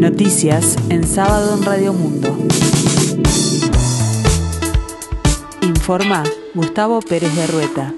Noticias en sábado en Radio Mundo. Informa Gustavo Pérez de Rueta.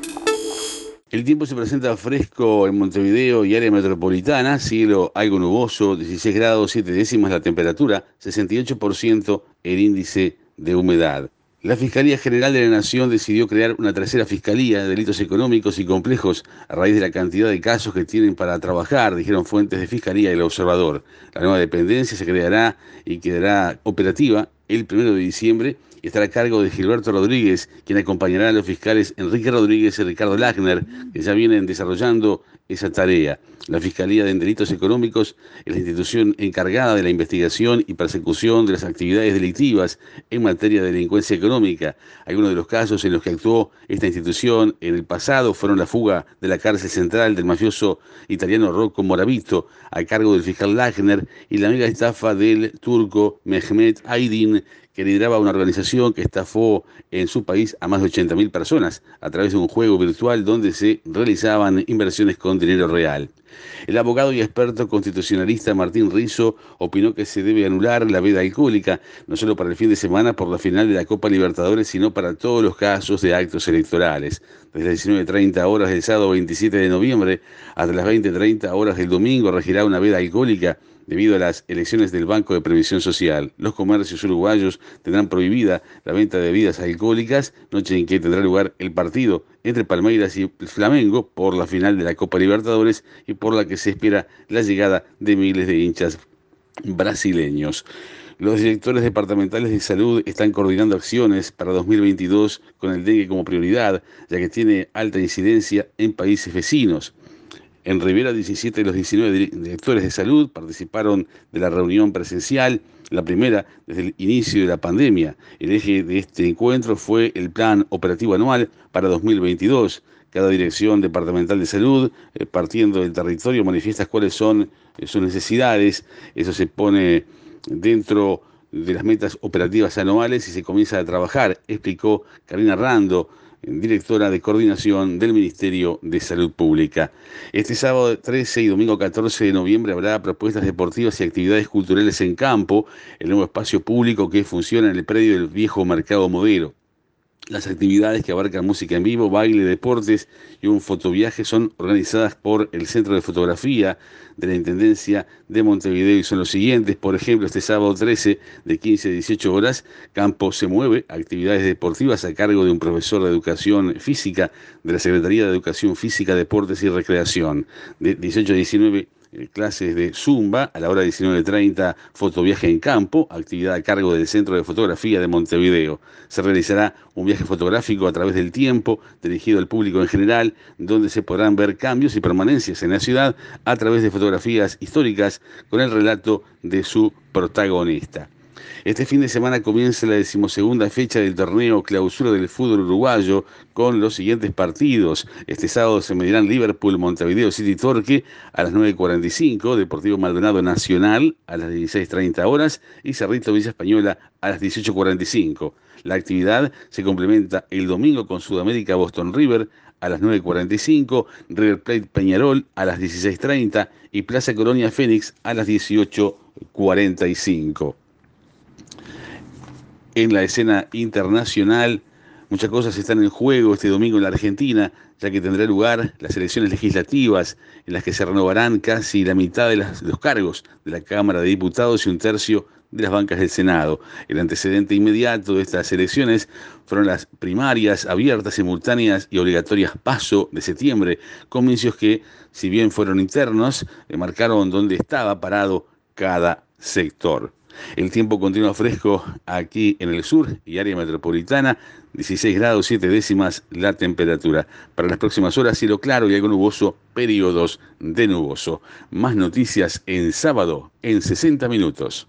El tiempo se presenta fresco en Montevideo y área metropolitana, cielo algo nuboso, 16 grados 7 décimas la temperatura, 68% el índice de humedad. La Fiscalía General de la Nación decidió crear una tercera fiscalía de delitos económicos y complejos a raíz de la cantidad de casos que tienen para trabajar, dijeron fuentes de Fiscalía y el observador. La nueva dependencia se creará y quedará operativa el primero de diciembre y estará a cargo de Gilberto Rodríguez, quien acompañará a los fiscales Enrique Rodríguez y Ricardo Lagner, que ya vienen desarrollando esa tarea. La Fiscalía de Delitos Económicos es la institución encargada de la investigación y persecución de las actividades delictivas en materia de delincuencia económica. Algunos de los casos en los que actuó esta institución en el pasado fueron la fuga de la cárcel central del mafioso italiano Rocco Moravito a cargo del fiscal Lagner y la mega estafa del turco Mehmet Aydin que lideraba una organización que estafó en su país a más de 80.000 personas a través de un juego virtual donde se realizaban inversiones con dinero real. El abogado y experto constitucionalista Martín Rizzo opinó que se debe anular la veda alcohólica, no solo para el fin de semana por la final de la Copa Libertadores, sino para todos los casos de actos electorales. Desde las 19.30 horas del sábado 27 de noviembre hasta las 20.30 horas del domingo regirá una veda alcohólica debido a las elecciones del Banco de Previsión Social. Los comercios uruguayos tendrán prohibida la venta de bebidas alcohólicas, noche en que tendrá lugar el partido entre Palmeiras y Flamengo por la final de la Copa Libertadores y por la que se espera la llegada de miles de hinchas brasileños. Los directores departamentales de salud están coordinando acciones para 2022 con el dengue como prioridad, ya que tiene alta incidencia en países vecinos. En Rivera, 17 de los 19 directores de salud participaron de la reunión presencial, la primera desde el inicio de la pandemia. El eje de este encuentro fue el plan operativo anual para 2022. Cada dirección departamental de salud, eh, partiendo del territorio, manifiesta cuáles son eh, sus necesidades. Eso se pone dentro de las metas operativas anuales y se comienza a trabajar, explicó Karina Rando, directora de coordinación del Ministerio de Salud Pública. Este sábado 13 y domingo 14 de noviembre habrá propuestas deportivas y actividades culturales en campo, el nuevo espacio público que funciona en el predio del viejo mercado modelo. Las actividades que abarcan música en vivo, baile, deportes y un fotoviaje son organizadas por el Centro de Fotografía de la Intendencia de Montevideo y son los siguientes. Por ejemplo, este sábado 13 de 15 a 18 horas, Campo se mueve, actividades deportivas a cargo de un profesor de educación física de la Secretaría de Educación Física, Deportes y Recreación. De 18 a 19 eh, clases de Zumba, a la hora de 19.30 fotoviaje en campo, actividad a cargo del Centro de Fotografía de Montevideo. Se realizará un viaje fotográfico a través del tiempo, dirigido al público en general, donde se podrán ver cambios y permanencias en la ciudad a través de fotografías históricas con el relato de su protagonista. Este fin de semana comienza la decimosegunda fecha del torneo clausura del fútbol uruguayo con los siguientes partidos. Este sábado se medirán Liverpool, Montevideo City Torque a las 9.45, Deportivo Maldonado Nacional a las 16.30 horas y Cerrito Villa Española a las 18.45. La actividad se complementa el domingo con Sudamérica Boston River a las 9.45, River Plate Peñarol a las 16.30 y Plaza Colonia Fénix a las 18.45 en la escena internacional. Muchas cosas están en juego este domingo en la Argentina, ya que tendrá lugar las elecciones legislativas en las que se renovarán casi la mitad de los cargos de la Cámara de Diputados y un tercio de las bancas del Senado. El antecedente inmediato de estas elecciones fueron las primarias abiertas, simultáneas y obligatorias paso de septiembre, comicios que, si bien fueron internos, marcaron dónde estaba parado cada sector. El tiempo continúa fresco aquí en el sur y área metropolitana, 16 grados 7 décimas la temperatura. Para las próximas horas, cielo claro y algo nuboso, periodos de nuboso. Más noticias en sábado en 60 minutos.